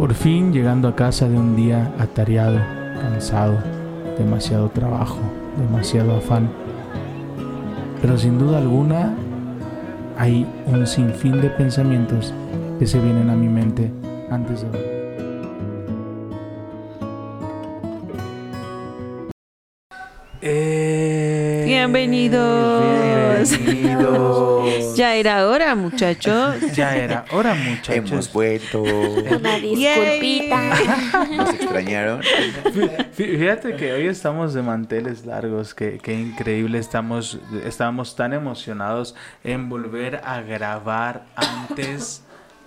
Por fin llegando a casa de un día atareado, cansado, demasiado trabajo, demasiado afán. Pero sin duda alguna hay un sinfín de pensamientos que se vienen a mi mente antes de Bienvenidos. Bienvenidos. Ya era hora, muchachos. Ya era hora, muchachos. Hemos vuelto. Una disculpita. Nos extrañaron. Fí- Fíjate que hoy estamos de manteles largos, que, que increíble, estamos, estábamos tan emocionados en volver a grabar antes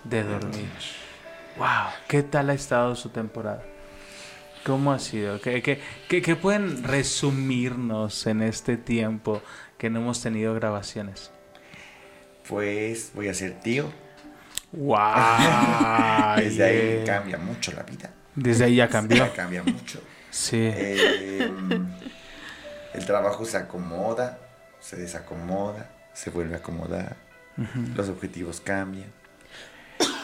de dormir. Wow, ¿qué tal ha estado su temporada? ¿Cómo ha sido? ¿Qué, qué, qué- qué pueden resumirnos en este tiempo que no hemos tenido grabaciones? Pues voy a ser tío. ¡Wow! Desde ahí cambia mucho la vida. Desde ahí ya cambió. Ya cambia mucho. Sí. Eh, el trabajo se acomoda, se desacomoda, se vuelve a acomodar. Los objetivos cambian.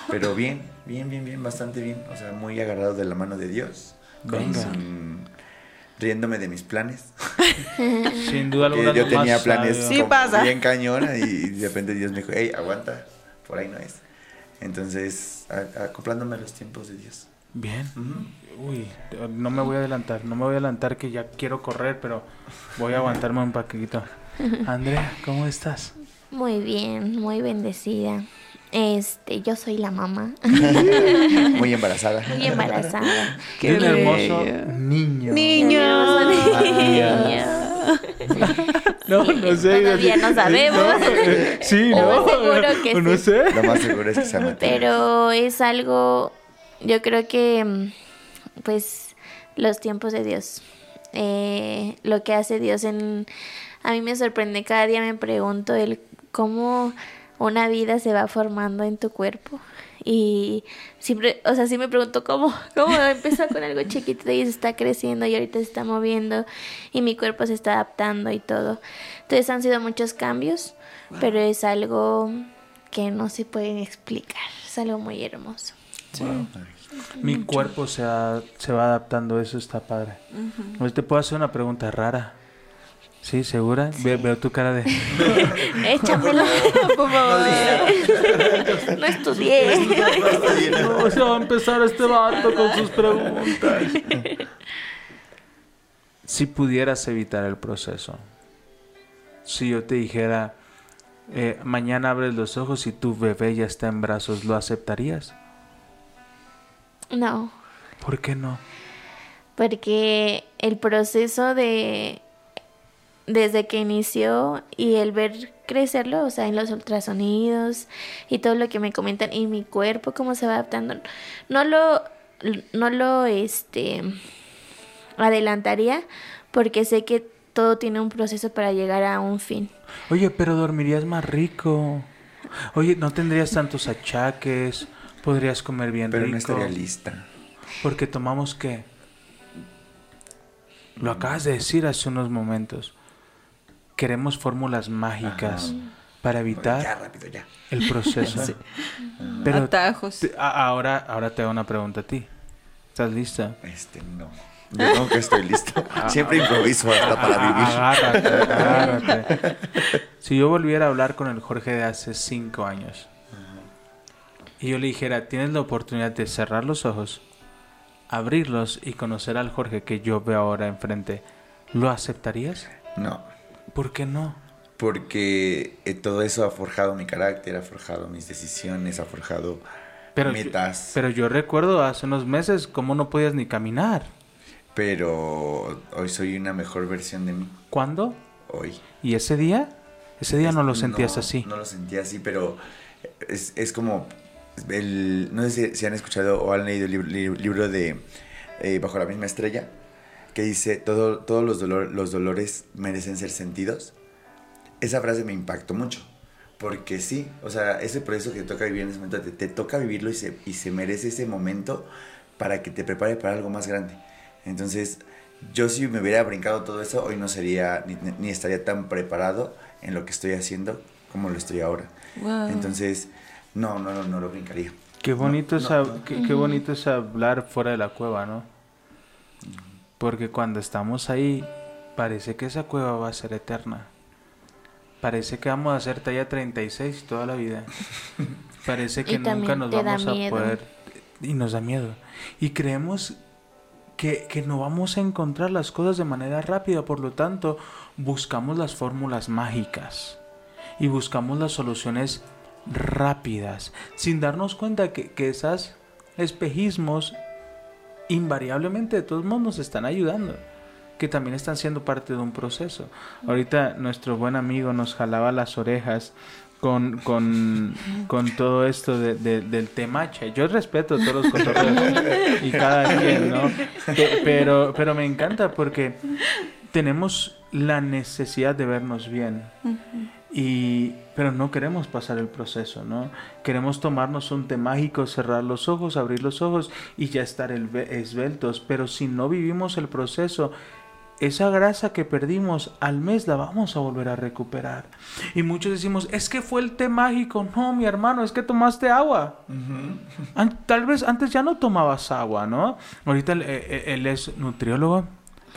Pero bien, bien, bien, bien, bastante bien. O sea, muy agarrado de la mano de Dios. Con- Venga. riéndome de mis planes. Sin duda Que alguna. yo tenía más planes. Sí pasa. bien cañona y de repente Dios me dijo, hey, aguanta, por ahí no es. Entonces, acoplándome a los tiempos de Dios. Bien. Uy, no me voy a adelantar, no me voy a adelantar que ya quiero correr, pero voy a aguantarme un paquito. Andrea, ¿cómo estás? Muy bien, muy bendecida. Este, yo soy la mamá. Muy embarazada. Muy embarazada. Qué un hermoso niño. Niño. No, no sé. Todavía no sabemos. No, sí, Lo no. más seguro que no sí. sé. Lo más seguro es que sea Mateo. Pero es algo, yo creo que, mm, pues, los tiempos de Dios. Eh, lo que hace Dios en... A mí me sorprende, cada día me pregunto el cómo una vida se va formando en tu cuerpo. Y siempre, o sea, sí me pregunto cómo, cómo empezó con algo chiquito y se está creciendo y ahorita se está moviendo y mi cuerpo se está adaptando y todo. Entonces han sido muchos cambios, pero es algo que no se pueden explicar. Es algo muy hermoso. Mi cuerpo se, se va adaptando, eso está padre. Pues te puedo hacer una pregunta rara. ¿Sí? ¿Segura? Ve- veo tu cara de... Échamela, por favor. No estudié. No, se va a empezar este vato con sus preguntas. Si pudieras evitar el proceso, si yo te dijera, eh, mañana abres los ojos y tu bebé ya está en brazos, ¿lo aceptarías? No, ¿Por qué no? porque el proceso de desde que inició y el ver crecerlo, o sea, en los ultrasonidos y todo lo que me comentan y mi cuerpo cómo se va adaptando, no lo no lo este adelantaría porque sé que todo tiene un proceso para llegar a un fin. Oye, pero dormirías más rico. Oye, no tendrías tantos achaques, podrías comer bien Pero rico. no estaría lista. Porque tomamos qué? Lo acabas de decir hace unos momentos. Queremos fórmulas mágicas para Ya, evitar rápido, ya. el proceso. Pero Atajos. te- a- ahora, ahora te hago una pregunta a ti. ¿Estás lista? Este, no. Yo nunca estoy listo. Siempre improviso hasta para A- vivir. Agárrate, agárrate. Si yo volviera a hablar con el Jorge de hace cinco años y yo le dijera, tienes la oportunidad de cerrar los ojos, abrirlos y conocer al Jorge que yo veo ahora enfrente, ¿lo aceptarías? No. ¿Por qué no? Porque eh, todo eso ha forjado mi carácter, ha forjado mis decisiones, ha forjado Pero, metas. pero yo recuerdo hace unos meses cómo no podías ni caminar. Pero hoy soy una mejor versión de mí. ¿Cuándo? Hoy. ¿Y ese día? Ese día no lo sentías no, así. No lo sentía así, pero es, es como. El, no sé si, si han escuchado o han leído el libro, li- libro de eh, Bajo la misma estrella, que dice: todo, Todos los, dolor- los dolores merecen ser sentidos. Esa frase me impactó mucho. Porque sí, o sea, ese proceso que te toca vivir en ese momento, te, te toca vivirlo y se, y se merece ese momento para que te prepare para algo más grande. Entonces, yo si me hubiera brincado todo eso, hoy no sería, ni, ni estaría tan preparado en lo que estoy haciendo como lo estoy ahora. Wow. Entonces, no, no, no, no lo brincaría. Qué bonito, no, es, hab- no. Qué, qué bonito es hablar fuera de la cueva, ¿no? Porque cuando estamos ahí, parece que esa cueva va a ser eterna. Parece que vamos a hacer talla 36 toda la vida. Parece que nunca nos vamos a miedo. poder... Y nos da miedo. Y creemos que, que no vamos a encontrar las cosas de manera rápida, por lo tanto, buscamos las fórmulas mágicas y buscamos las soluciones rápidas, sin darnos cuenta que, que esos espejismos invariablemente de todos modos nos están ayudando, que también están siendo parte de un proceso. Ahorita nuestro buen amigo nos jalaba las orejas con, con, con todo esto de- de- del temacha. Yo respeto todos los cotorreos y cada quien, ¿no? Pe- Pero, pero me encanta porque tenemos la necesidad de vernos bien. Y, pero no queremos pasar el proceso, ¿no? Queremos tomarnos un té mágico, cerrar los ojos, abrir los ojos y ya estar esbeltos. Pero si no vivimos el proceso, esa grasa que perdimos al mes la vamos a volver a recuperar. Y muchos decimos, es que fue el té mágico. No, mi hermano, es que tomaste agua. Tal vez antes ya no tomabas agua, ¿no? Ahorita él, eh, él es nutriólogo.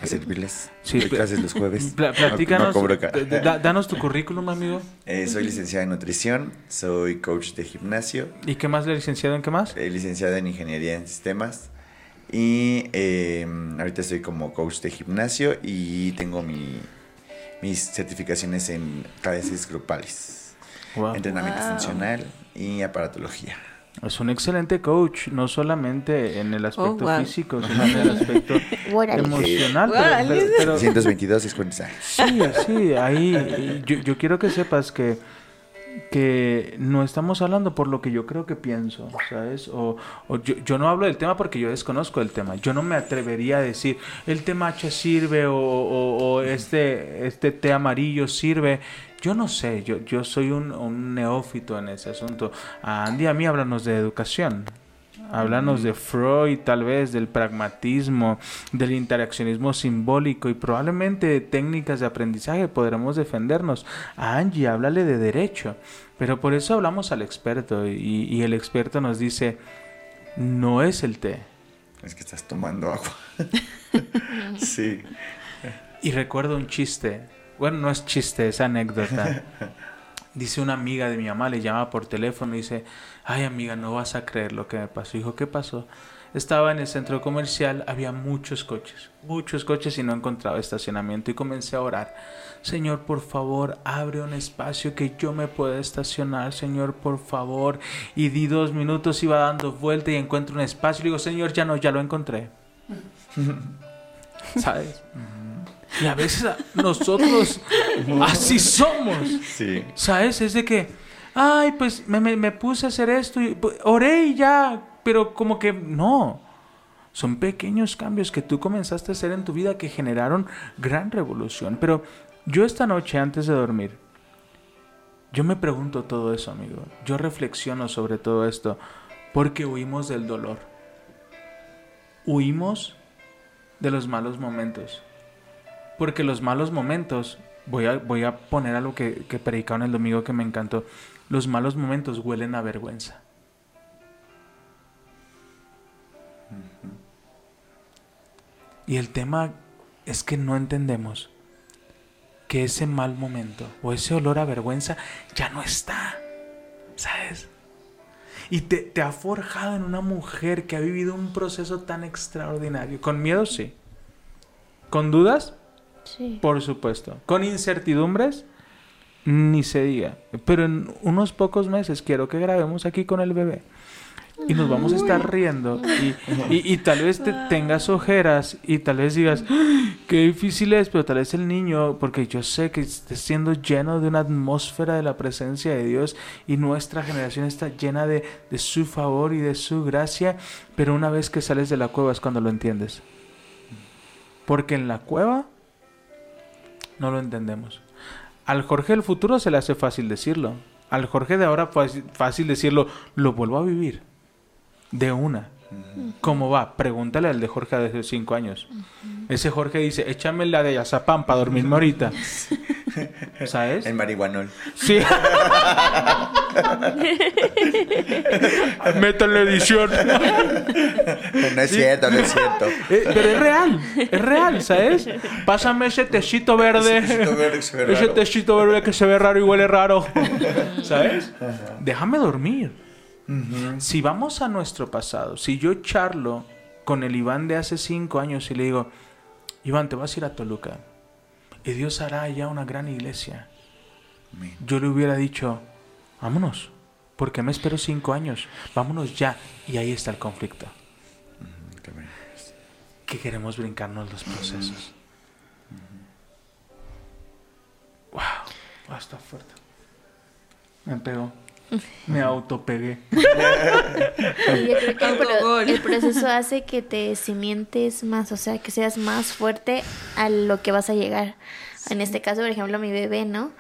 A servirles. Sí, Doy clases los jueves. Pla- No- platícanos, no danos tu currículum, amigo. Eh, soy licenciada en nutrición, soy coach de gimnasio, ¿Y qué más, licenciado? ¿En qué más? eh, licenciada en ingeniería en sistemas y eh, ahorita estoy como coach de gimnasio y tengo mi, mis certificaciones en KDCs grupales, Wow. entrenamiento Wow. funcional y aparatología. Es un excelente coach, no solamente en el aspecto Oh, wow. físico, sino en el aspecto emocional. pero- pero- pero- 222 es cuenta. Sí, sí, ahí yo, yo quiero que sepas que, que no estamos hablando por lo que yo creo que pienso, ¿sabes? O, o yo, yo no hablo del tema porque yo desconozco el tema. Yo no me atrevería a decir, el té matcha sirve o, o- o este, este té amarillo sirve. Yo no sé, yo, yo soy un, un neófito en ese asunto. A Andy a mí háblanos de educación. Háblanos de Freud, tal vez, del pragmatismo, del interaccionismo simbólico y probablemente de técnicas de aprendizaje podremos defendernos. A Angie, háblale de derecho. Pero por eso hablamos al experto y, y el experto nos dice, no es el té. Es que estás tomando agua. sí. Y recuerdo un chiste. Bueno, no es chiste, es anécdota. Dice una amiga de mi mamá, le llama por teléfono y dice, ay amiga, no vas a creer lo que me pasó. Dijo, ¿qué pasó? Estaba en el centro comercial, había muchos coches, muchos coches y no encontraba estacionamiento y comencé a orar. Señor, por favor, abre un espacio que yo me pueda estacionar, Señor, por favor. Y di dos minutos, iba dando vuelta y encuentro un espacio y digo, Señor, ya no, ya lo encontré. ¿Sabes? Y a veces nosotros así somos. Sí. ¿Sabes? Es de que, ay, pues me, me- me puse a hacer esto y pues, oré y ya, pero como que no. Son pequeños cambios que tú comenzaste a hacer en tu vida que generaron gran revolución. Pero yo esta noche antes de dormir, yo me pregunto todo eso, amigo. Yo reflexiono sobre todo esto porque huimos del dolor. Huimos de los malos momentos. Porque los malos momentos, voy a, voy a poner algo que, que predicaron el domingo que me encantó. Los malos momentos huelen a vergüenza. Y el tema es que no entendemos que ese mal momento o ese olor a vergüenza ya no está. ¿Sabes? Y te, te ha forjado en una mujer que ha vivido un proceso tan extraordinario. Con miedo, sí. Con dudas, Sí. por supuesto. Con incertidumbres, ni se diga. Pero en unos pocos meses quiero que grabemos aquí con el bebé. Y nos vamos a estar riendo. Y, y- y tal vez te tengas ojeras y tal vez digas, "Ay, qué difícil es, pero tal vez el niño, porque yo sé que estés siendo lleno de una atmósfera de la presencia de Dios y nuestra generación está llena de, de su favor y de su gracia, pero una vez que sales de la cueva es cuando lo entiendes. Porque en la cueva no lo entendemos. Al Jorge del futuro se le hace fácil decirlo. Al Jorge de ahora fácil, fácil decirlo, lo vuelvo a vivir. De una. ¿Cómo va? Pregúntale al de Jorge de hace cinco años. Ese Jorge dice, échame la de Yazapam para dormirme ahorita. ¿Sabes? En marihuanol. Sí. Métale edición. No es cierto, no es cierto. Eh, pero es real, es real, ¿sabes? Pásame ese tecito verde. Ese tecito verde que se ve Ese tecito verde que se ve raro y huele raro. ¿Sabes? Déjame dormir. Si vamos a nuestro pasado, si yo charlo con el Iván de hace cinco años y le digo, Iván, te vas a ir a Toluca y Dios hará allá una gran iglesia, Amén. yo le hubiera dicho, vámonos, porque me espero cinco años, vámonos ya. Y ahí está el conflicto, Qué bueno. que queremos brincarnos los procesos. Wow, wow, está fuerte. Me pegó. Me autopegué. Y yo creo que el, pro- Autogol. el proceso hace que te cimientes más, o sea, que seas más fuerte a lo que vas a llegar. En este caso, por ejemplo, mi bebé, ¿no?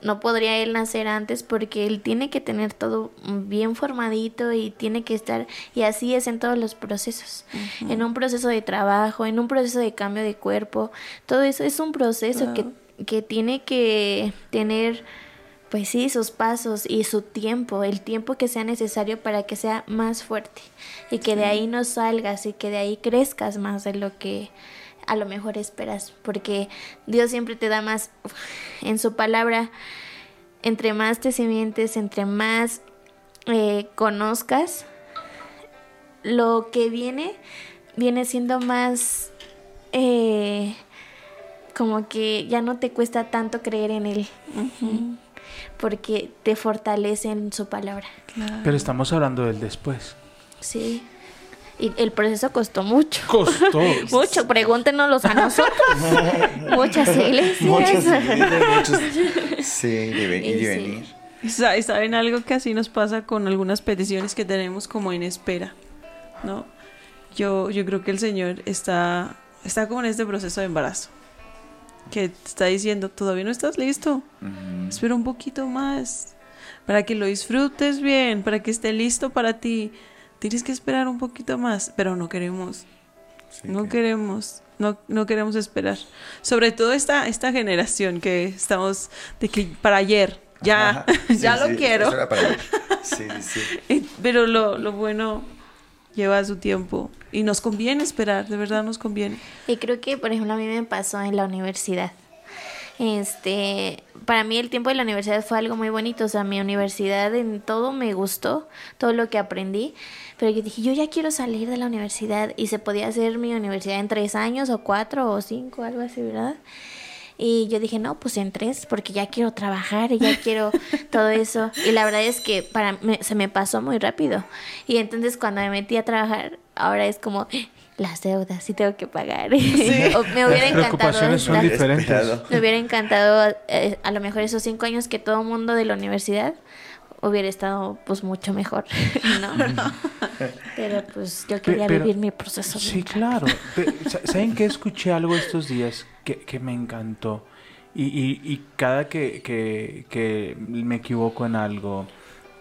No podría él nacer antes porque él tiene que tener todo bien formadito y tiene que estar, y así es en todos los procesos. En un proceso de trabajo, en un proceso de cambio de cuerpo, todo eso es un proceso que, que tiene que tener pues sí, sus pasos y su tiempo, el tiempo que sea necesario para que sea más fuerte y que de ahí no salgas y que de ahí crezcas más de lo que a lo mejor esperas, porque Dios siempre te da más en su palabra, entre más te simientes, entre más eh, conozcas, lo que viene viene siendo más eh, como que ya no te cuesta tanto creer en él porque te fortalece en su palabra. Pero estamos hablando del después. Sí. Y el proceso costó mucho. Costó. Mucho, pregúntenos a nosotros. Muchas iglesias. Muchos, muchos. Sí, deben Y ir y sí. venir. Sa- ¿Saben algo que así nos pasa con algunas peticiones que tenemos como en espera? ¿No? Yo, yo creo que el Señor está, está como en este proceso de embarazo. Que te está diciendo, todavía no estás listo. Ujú. Espera un poquito más. Para que lo disfrutes bien, para que esté listo para ti. Tienes que esperar un poquito más, pero no queremos. Sí, No que- queremos, no, no queremos esperar. Sobre todo esta, esta generación que estamos de que para ayer, ya, Ajá. Sí, ya lo sí, quiero. eso era para. Sí, sí. Pero lo, lo bueno lleva su tiempo y nos conviene esperar, de verdad nos conviene. Y creo que, por ejemplo, a mí me pasó en la universidad. Este, para mí el tiempo de la universidad fue algo muy bonito, o sea, mi universidad en todo me gustó, todo lo que aprendí, pero yo dije, yo ya quiero salir de la universidad y se podía hacer mi universidad en tres años o cuatro o cinco, algo así, ¿verdad? Y yo dije, no, pues en tres, porque ya quiero trabajar y ya quiero todo eso. Y la verdad es que para mí se me pasó muy rápido. Y entonces cuando me metí a trabajar, ahora es como las deudas, sí tengo que pagar. O me hubiera Las preocupaciones son encantado. diferentes. Esperado. Me hubiera encantado eh, a lo mejor esos cinco años que todo mundo de la universidad hubiera estado pues mucho mejor, ¿no? Pero pues yo quería pero- vivir mi proceso. Sí, claro. ¿Saben que escuché algo estos días que, que me encantó? Y, y- y cada que, que- que me equivoco en algo,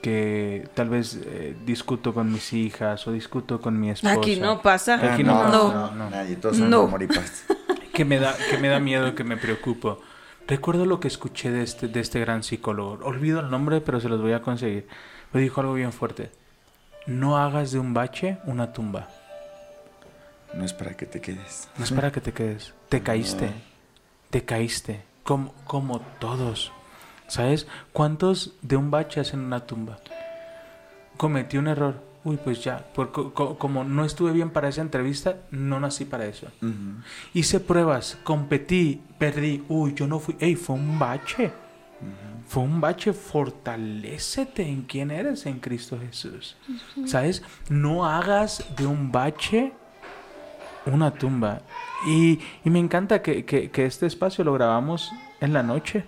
que tal vez eh, discuto con mis hijas o discuto con mi esposa. Aquí no pasa. Ah, Aquí no pasa, no. no, no. Nadie, todos son No. amor y paz. que me da que me da miedo que me preocupo recuerdo lo que escuché de este de este gran psicólogo. Olvido el nombre pero se los voy a conseguir. Me dijo algo bien fuerte. No hagas de un bache una tumba. No es para que te quedes. no es para que te quedes. Te caíste. Te caíste. Como como todos. Sabes cuántos de un bache hacen una tumba cometí un error uy pues ya por co- co- como no estuve bien para esa entrevista no nací para eso. Hice pruebas, competí, perdí. Uy, yo no fui. Ey, fue un bache. Fue un bache. Fortalécete en quién eres en Cristo Jesús. ¿Sabes? No hagas de un bache una tumba. Y, y me encanta que, que- que este espacio lo grabamos en la noche.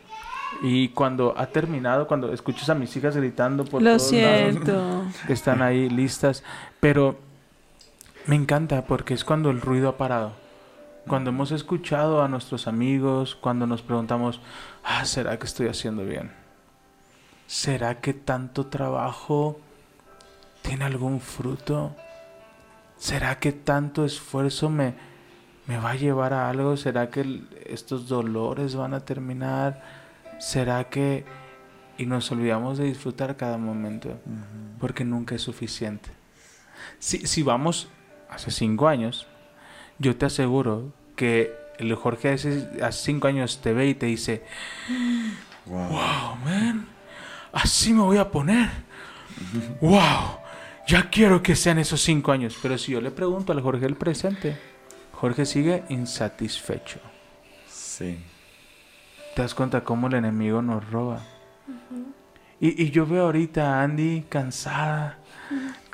Y cuando ha terminado, cuando escuchas a mis hijas gritando por Lo todos lados, que están ahí listas. Pero me encanta porque es cuando el ruido ha parado. Cuando hemos escuchado a nuestros amigos, cuando nos preguntamos, ah, ¿será que estoy haciendo bien? ¿Será que tanto trabajo tiene algún fruto? ¿Será que tanto esfuerzo me, me va a llevar a algo? ¿Será que el- estos dolores van a terminar? ¿Será que... y nos olvidamos de disfrutar cada momento? Porque nunca es suficiente. Si, si vamos hace cinco años, yo te aseguro que el Jorge hace, hace cinco años te ve y te dice, Wow. wow, man, así me voy a poner. Wow, ya quiero que sean esos cinco años. Pero si yo le pregunto al Jorge el presente, Jorge sigue insatisfecho. Sí. ¿Te das cuenta cómo el enemigo nos roba? y, y yo veo ahorita a Andy cansada.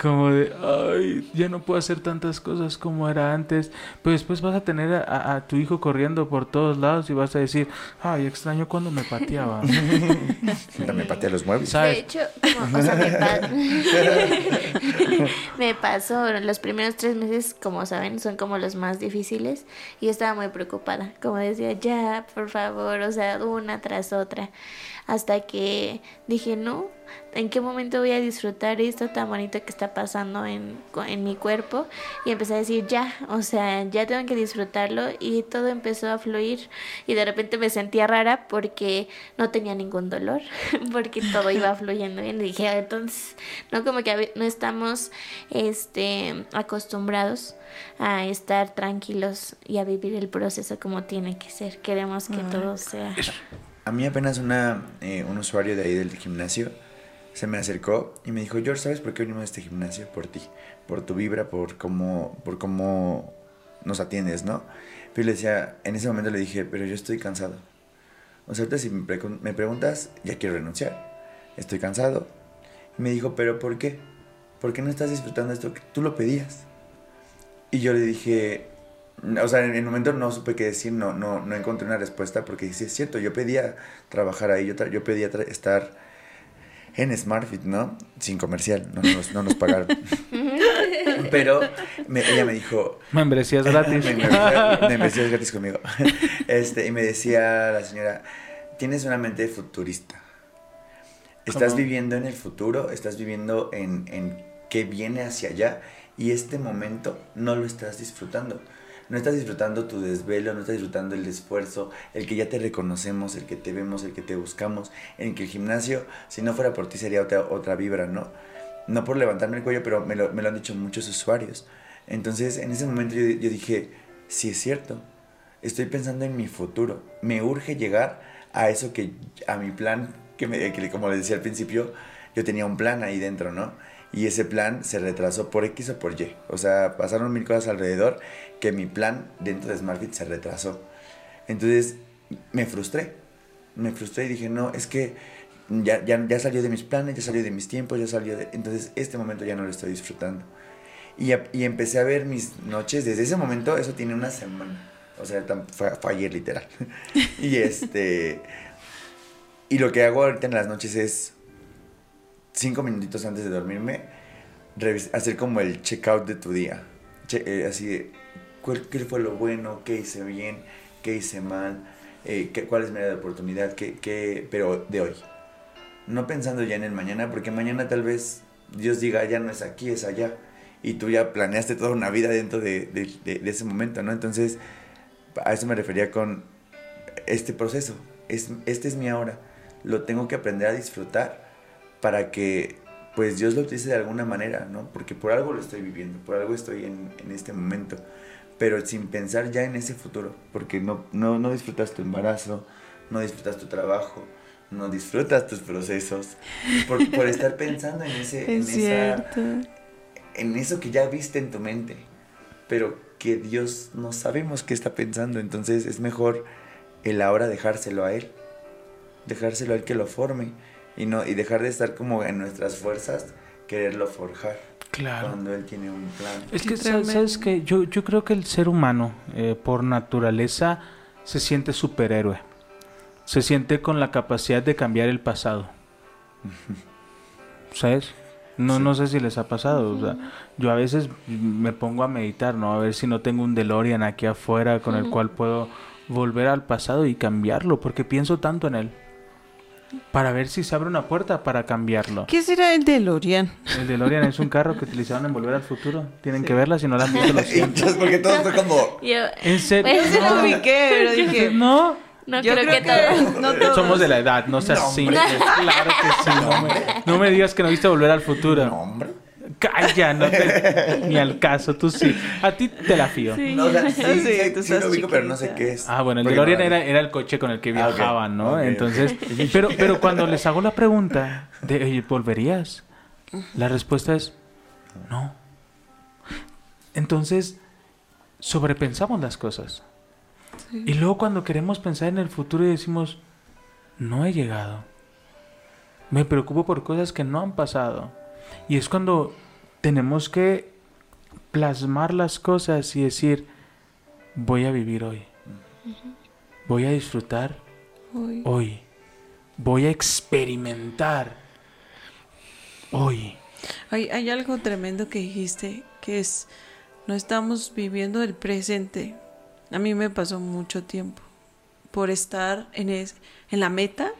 Como de, ay, ya no puedo hacer tantas cosas como era antes. Pero después vas a tener a, a- a tu hijo corriendo por todos lados y vas a decir, ay, extraño cuando me pateaba. También patea los muebles. ¿Sabes? De hecho, como, o sea, me, pa- me pasó, los primeros tres meses, como saben, son como los más difíciles y yo estaba muy preocupada, como decía, ya, por favor, o sea, una tras otra, hasta que dije, no, ¿en qué momento voy a disfrutar esto tan bonito que está pasando en, en mi cuerpo? Y empecé a decir, ya, o sea, ya tengo que disfrutarlo y todo empezó a fluir y de repente me sentía rara porque no tenía ningún dolor, porque todo iba fluyendo bien. Y dije, "Ah, entonces, no como que no estamos este, acostumbrados a estar tranquilos y a vivir el proceso como tiene que ser. Queremos que todo sea... A mí apenas una, eh, un usuario de ahí del gimnasio se me acercó y me dijo, George, ¿sabes por qué venimos a este gimnasio? Por ti, por tu vibra, por cómo, por cómo nos atiendes, ¿no? Pero le decía, en ese momento le dije, pero yo estoy cansado. O sea, ahorita si me, pregun- me preguntas, ya quiero renunciar. Estoy cansado. Y me dijo, pero ¿por qué? ¿Por qué no estás disfrutando esto que tú lo pedías? Y yo le dije, o sea, en el momento no supe qué decir, no, no, no encontré una respuesta porque sí es cierto, yo pedía trabajar ahí, yo, tra- yo pedía tra- estar en SmartFit, ¿no? Sin comercial, no nos, no nos pagaron. Pero me- ella me dijo, Membresías gratis. me, me, me decías gratis conmigo. Este, y me decía la señora, tienes una mente futurista. Estás ¿Cómo? viviendo en el futuro, estás viviendo en, en qué viene hacia allá y este momento no lo estás disfrutando. No estás disfrutando tu desvelo, no estás disfrutando el esfuerzo, el que ya te reconocemos, el que te vemos, el que te buscamos, en que el gimnasio, si no fuera por ti, sería otra, otra vibra, ¿no? No por levantarme el cuello, pero me lo, me lo han dicho muchos usuarios. Entonces, en ese momento yo, yo dije, sí es cierto, estoy pensando en mi futuro. Me urge llegar a eso que, a mi plan, que, me, que como les decía al principio, yo tenía un plan ahí dentro, ¿no? Y ese plan se retrasó por X o por Y. O sea, pasaron mil cosas alrededor que mi plan dentro de SmartFit se retrasó. Entonces, me frustré. Me frustré y dije, no, es que ya, ya, ya salió de mis planes, ya salió de mis tiempos, ya salió de... Entonces, este momento ya no lo estoy disfrutando. Y, y empecé a ver mis noches, desde ese momento, eso tiene una semana. O sea, fue, fue ayer literal. y este... Y lo que hago ahorita en las noches es, cinco minutitos antes de dormirme, hacer como el checkout de tu día. Eh, así ¿cuál, ¿qué fue lo bueno? ¿Qué hice bien? ¿Qué hice mal? Eh, ¿qué, ¿Cuál es mi oportunidad? ¿Qué, qué, pero de hoy. No pensando ya en el mañana, porque mañana tal vez Dios diga, ya no es aquí, es allá. Y tú ya planeaste toda una vida dentro de, de- de- de ese momento, ¿no? Entonces, a eso me refería con este proceso. Es, este es mi ahora. Lo tengo que aprender a disfrutar para que pues Dios lo utilice de alguna manera, ¿no? Porque por algo lo estoy viviendo, por algo estoy en, en este momento, pero sin pensar ya en ese futuro, porque no, no, no disfrutas tu embarazo, no disfrutas tu trabajo, no disfrutas tus procesos, por, por estar pensando en, ese, en, esa, en eso que ya viste en tu mente, pero que Dios no sabemos qué está pensando, entonces es mejor el ahora dejárselo a Él, dejárselo a Él que lo forme y, no, y dejar de estar como en nuestras fuerzas, quererlo forjar Claro. cuando Él tiene un plan. Es que. ¿sabes que Yo, yo creo que el ser humano, eh, por naturaleza, se siente superhéroe. Se siente con la capacidad de cambiar el pasado. ¿Sabes? No, Sí. no sé si les ha pasado. o sea, yo a veces me pongo a meditar, ¿no? A ver si no tengo un DeLorean aquí afuera con el cual puedo volver al pasado y cambiarlo, porque pienso tanto en él. Para ver si se abre una puerta para cambiarlo. ¿Qué será el DeLorean? El DeLorean es un carro que utilizaron en Volver al Futuro. Tienen Sí. que verla si no la han visto. Lo Y siento. entonces, porque todo fue como... Yo, En serio. Lo no. ubiqué, pero dije... No. No Yo creo, que, todos. no todos. Somos de la edad, no seas No, así. hombre. Claro que sí. No me, no me digas que no viste volver al futuro. No, hombre. Calla, no te, ni al caso, tú sí. A ti te la fío. Sí. No, o sea, sí, Sí, sí, tú sí estás lo ubico, pero no sé qué es. Ah, bueno, el DeLorean no- era, era el coche con el que Ah, viajaban, ¿no? Entonces, pero, pero cuando les hago la pregunta de, ¿volverías? La respuesta es no. Entonces, sobrepensamos las cosas. Y luego cuando queremos pensar en el futuro y decimos, no he llegado. Me preocupo por cosas que no han pasado. Y es cuando tenemos que plasmar las cosas y decir, voy a vivir hoy. Voy a disfrutar hoy. Voy a experimentar hoy. Hay, hay algo tremendo que dijiste, que es, no estamos viviendo el presente. A mí me pasó mucho tiempo. Por estar en, es- en la meta,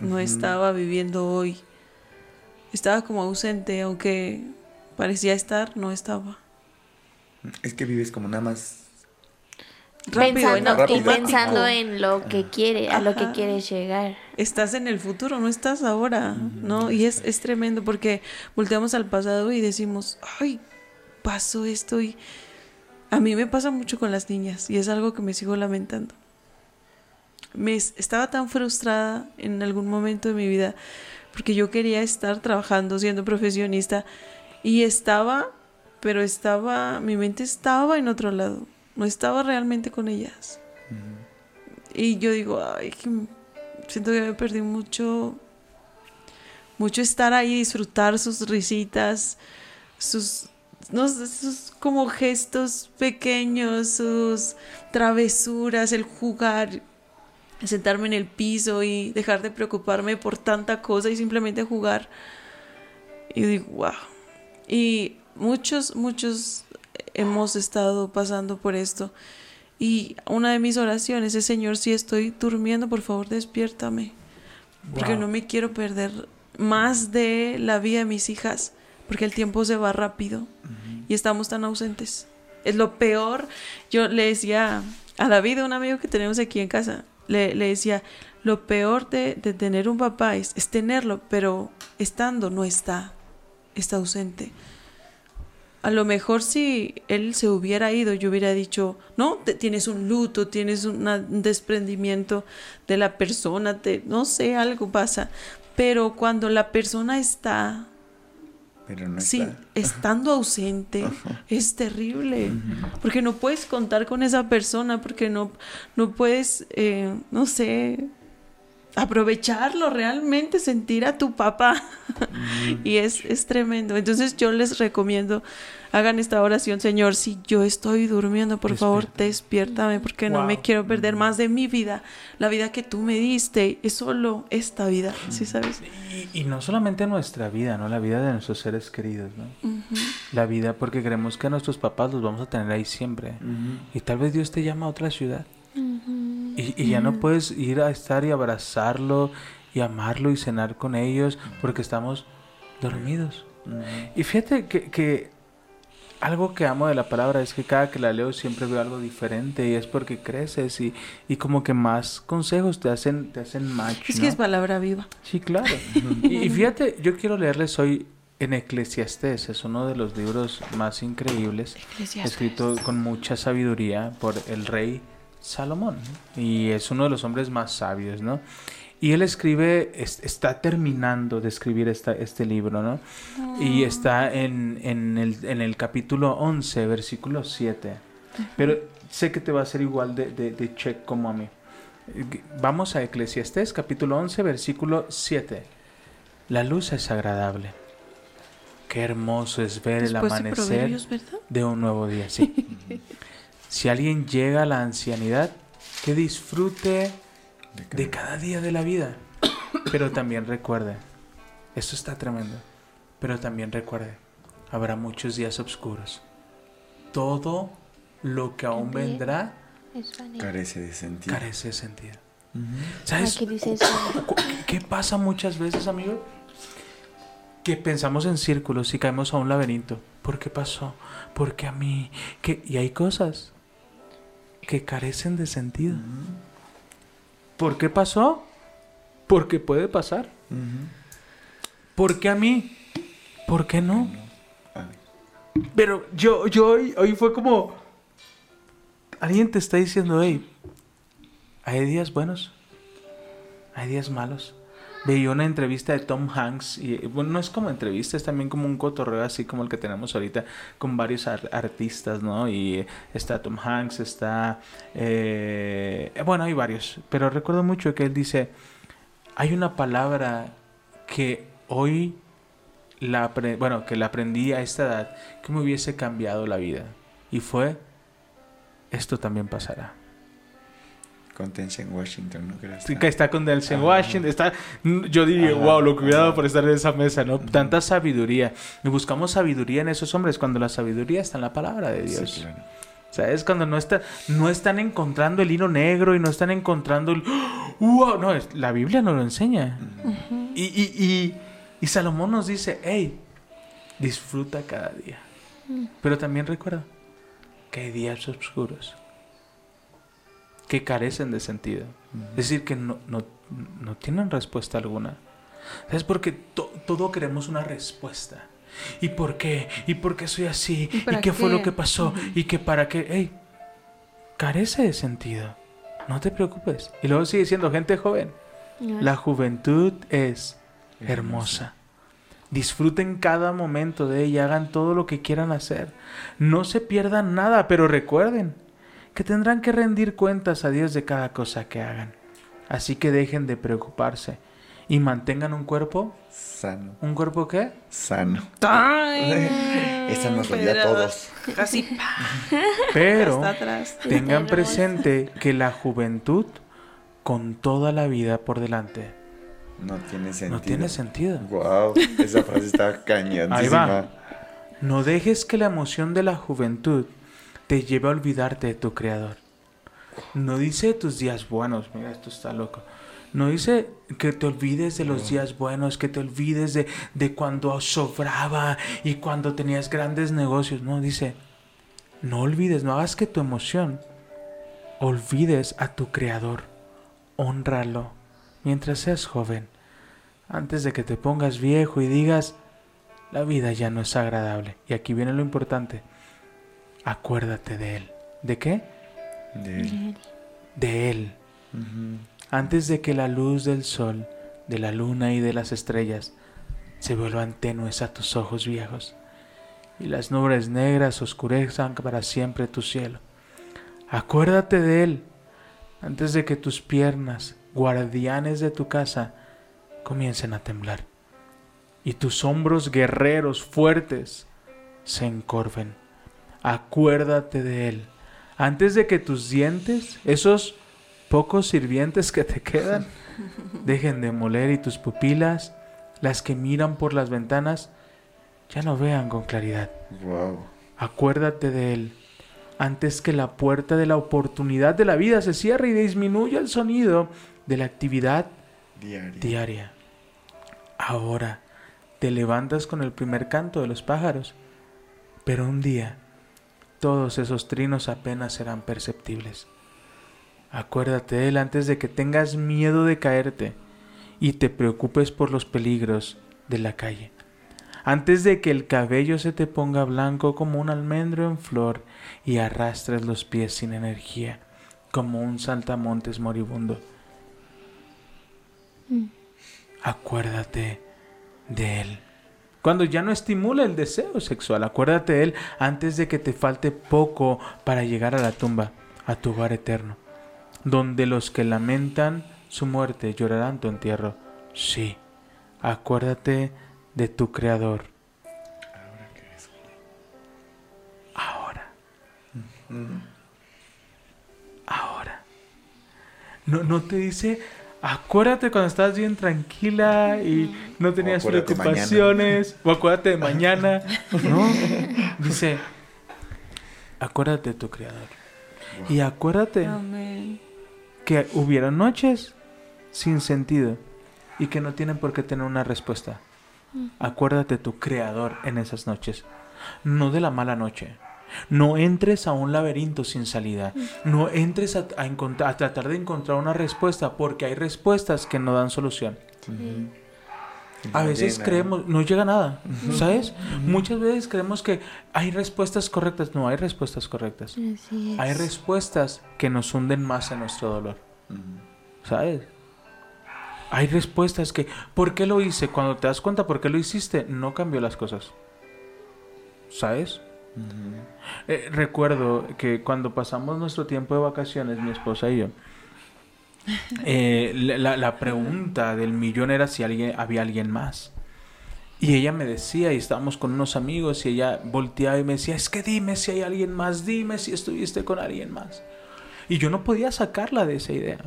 no estaba viviendo hoy. Estaba como ausente, aunque parecía estar, no estaba. Es que vives como nada más. Rápido, en pensando, y pensando en lo que quiere, a lo que Ajá. quieres llegar. Estás en el futuro, no estás ahora, ¿no? Y es, es tremendo porque volteamos al pasado y decimos, ay, pasó esto y a mí me pasa mucho con las niñas y es algo que me sigo lamentando. Me es- estaba tan frustrada en algún momento de mi vida porque yo quería estar trabajando, siendo profesionista y estaba, pero estaba, mi mente estaba en otro lado, no estaba realmente con ellas. Y yo digo, ay, que siento que me perdí mucho, mucho estar ahí, disfrutar sus risitas, sus, no sus como gestos pequeños, sus travesuras, el jugar, sentarme en el piso y dejar de preocuparme por tanta cosa y simplemente jugar. Y digo, wow. Y muchos, muchos hemos estado pasando por esto. Y una de mis oraciones es, Señor, si estoy durmiendo, por favor, despiértame. Porque no me quiero perder más de la vida de mis hijas, porque el tiempo se va rápido y estamos tan ausentes. Es lo peor. Yo le decía a David, un amigo que tenemos aquí en casa, le, le decía, lo peor de, de tener un papá es, es tenerlo, pero estando no está, está ausente. A lo mejor si él se hubiera ido, yo hubiera dicho, no, te- tienes un luto, tienes una- un desprendimiento de la persona, te, no sé, algo pasa. Pero cuando la persona está, Pero no sí, está. estando ausente, es terrible. Porque no puedes contar con esa persona, porque no, no puedes, eh, no sé, aprovecharlo realmente, sentir a tu papá. y es, es tremendo. Entonces yo les recomiendo, hagan esta oración, Señor, si yo estoy durmiendo, por favor, despiértame, porque no me quiero perder más de mi vida. La vida que tú me diste es solo esta vida, ¿sí sabes? Y, y no solamente nuestra vida, ¿no? La vida de nuestros seres queridos, ¿no? La vida porque creemos que a nuestros papás los vamos a tener ahí siempre. Y tal vez Dios te llama a otra ciudad. Y, y ya no puedes ir a estar y abrazarlo y amarlo y cenar con ellos porque estamos dormidos. Y fíjate que, que algo que amo de la palabra es que cada que la leo siempre veo algo diferente y es porque creces y, y como que más consejos te hacen, te hacen match. Es ¿no? que es palabra viva. Sí, claro. y, y fíjate, yo quiero leerles hoy en Eclesiastés, es uno de los libros más increíbles, escrito con mucha sabiduría por el rey Salomón, y es uno de los hombres más sabios, ¿no? Y él escribe, es- está terminando de escribir esta, este libro, ¿no? Y está en, en, el, en el capítulo 11, versículo 7. Pero sé que te va a ser igual de, de, de check como a mí. Vamos a Eclesiastés, capítulo 11, versículo 7. La luz es agradable. Qué hermoso es ver el Después de amanecer ¿verdad? de un nuevo día, sí. si alguien llega a la ancianidad, que disfrute de cada día de la vida. Pero también recuerde, esto está tremendo, pero también recuerde, habrá muchos días oscuros. Todo lo que aún También. vendrá. Carece de sentido. carece de sentido. ¿Sabes dice eso. qué pasa muchas veces, amigo? Que pensamos en círculos y caemos a un laberinto. ¿Por qué pasó? ¿Por qué a mí? ¿Qué? Y hay cosas que carecen de sentido. ¿Por qué pasó? Porque puede pasar. ¿Por qué a mí? ¿Por qué no? Pero yo, yo hoy, hoy fue como... Alguien te está diciendo, hey, hay días buenos, hay días malos. Veía una entrevista de Tom Hanks, y bueno, no es como entrevista, es también como un cotorreo así como el que tenemos ahorita con varios ar- artistas, ¿no? Y está Tom Hanks, está... eh, bueno, hay varios, pero recuerdo mucho que él dice, hay una palabra que hoy la bueno, que la aprendí a esta edad, que me hubiese cambiado la vida. Y fue, esto también pasará. Con Tencent Washington, ¿no? Que Sí, que está con Delsen Ajá. Washington, está, yo diría, wow, lo que hubiera dado por estar en esa mesa, ¿no? Tanta sabiduría. Y buscamos sabiduría en esos hombres cuando la sabiduría está en la palabra de Sí, Dios. ¿Sabes? Cuando no, está, no están encontrando el hilo negro y no están encontrando el... ¡Wow! No, es- la Biblia nos lo enseña. Y, y, y, y Salomón nos dice, hey, disfruta cada día. Pero también recuerda que hay días oscuros que carecen de sentido. Es decir, que no, no, no tienen respuesta alguna. ¿Sabes? Porque to- todo queremos una respuesta. ¿Y por qué? ¿Y por qué soy así? ¿Y ¿Y, qué, fue lo que pasó? ¿Y qué para qué? ¡Ey! Carece de sentido. No te preocupes. Y luego sigue siendo gente joven. La juventud es hermosa. Disfruten cada momento de ella, hagan todo lo que quieran hacer. No se pierdan nada, pero recuerden que tendrán que rendir cuentas a Dios de cada cosa que hagan. Así que dejen de preocuparse y mantengan un cuerpo. Sano. ¿Un cuerpo qué? Sano. ¡Ay! Esa nos dolió a todos. Casi. Pero tengan presente que la juventud, con toda la vida por delante, No tiene sentido. no tiene sentido. Wow, esa frase está cañoncísima. Ahí va. No dejes que la emoción de la juventud te lleve a olvidarte de tu creador. No dice tus días buenos, mira, esto está loco. No dice que te olvides de los días buenos, que te olvides de, de cuando sobraba y cuando tenías grandes negocios. No, dice, no olvides, no hagas que tu emoción olvides a tu creador. Honralo mientras seas joven, antes de que te pongas viejo y digas, la vida ya no es agradable. Y aquí viene lo importante. Acuérdate de él. ¿De qué? De él. De él. Antes de que la luz del sol, de la luna y de las estrellas se vuelvan tenues a tus ojos viejos y las nubes negras oscurezcan para siempre tu cielo. Acuérdate de él antes de que tus piernas, guardianes de tu casa, comiencen a temblar y tus hombros guerreros fuertes se encorven. Acuérdate de él antes de que tus dientes, esos pocos sirvientes que te quedan, dejen de moler y tus pupilas, las que miran por las ventanas, ya no vean con claridad. Wow. Acuérdate de él antes que la puerta de la oportunidad de la vida se cierre y disminuya el sonido de la actividad Diario. diaria. Ahora te levantas con el primer canto de los pájaros, pero un día todos esos trinos apenas serán perceptibles. Acuérdate de él antes de que tengas miedo de caerte y te preocupes por los peligros de la calle. Antes de que el cabello se te ponga blanco como un almendro en flor y arrastres los pies sin energía como un saltamontes moribundo. Acuérdate de él. Cuando ya no estimula el deseo sexual, acuérdate de él antes de que te falte poco para llegar a la tumba, a tu hogar eterno, donde los que lamentan su muerte llorarán tu entierro. Sí, acuérdate de tu creador. Ahora. Ahora. No, no te dice, acuérdate cuando estás bien tranquila y no tenías preocupaciones, o acuérdate de mañana. No, dice, acuérdate de tu creador. Y acuérdate Amén. que hubieron noches sin sentido y que no tienen por qué tener una respuesta. Acuérdate de tu creador en esas noches, no de la mala noche, No entres a un laberinto sin salida. No entres a, a encontrar- a tratar de encontrar una respuesta porque hay respuestas que no dan solución. A No veces llega. creemos, no llega nada, ¿sabes? Muchas veces creemos que hay respuestas correctas. No hay respuestas correctas. Así es. Hay respuestas que nos hunden más en nuestro dolor. ¿sabes? Hay respuestas que, ¿por qué lo hice? Cuando te das cuenta por qué lo hiciste, no cambió las cosas. ¿Sabes? Eh, recuerdo que cuando pasamos nuestro tiempo de vacaciones, mi esposa y yo, eh, la, la- pregunta del millón era si alguien, había alguien más. Y ella me decía, y estábamos con unos amigos, y ella volteaba y me decía, es que dime si hay alguien más, dime si estuviste con alguien más. Y yo no podía sacarla de esa idea.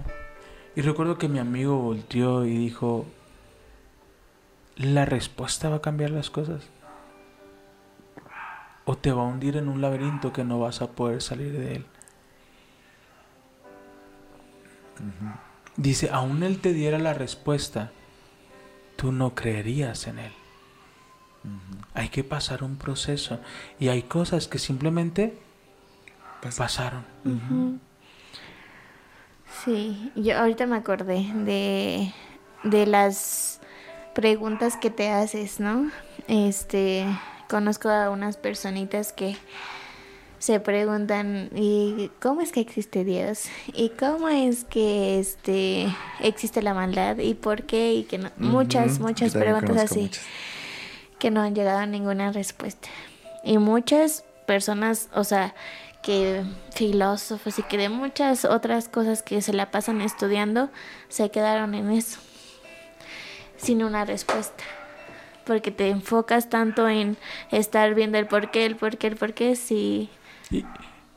Y recuerdo que mi amigo volteó y dijo, ¿la respuesta va a cambiar las cosas? ¿O te va a hundir en un laberinto que no vas a poder salir de él? Dice, aún él te diera la respuesta, tú no creerías en él. Hay que pasar un proceso y hay cosas que simplemente Pasa. pasaron. Sí, yo ahorita me acordé de, de las preguntas que te haces, ¿no? Este, conozco a unas personitas que se preguntan, ¿y cómo es que existe Dios? ¿Y cómo es que este existe la maldad? ¿Y por qué? Y que no- muchas, muchas preguntas así muchas. que no han llegado a ninguna respuesta. Y muchas personas, o sea, que filósofos y que de muchas otras cosas que se la pasan estudiando, se quedaron en eso, sin una respuesta. Porque te enfocas tanto en estar viendo el por qué, el por qué, el por qué, si... Y,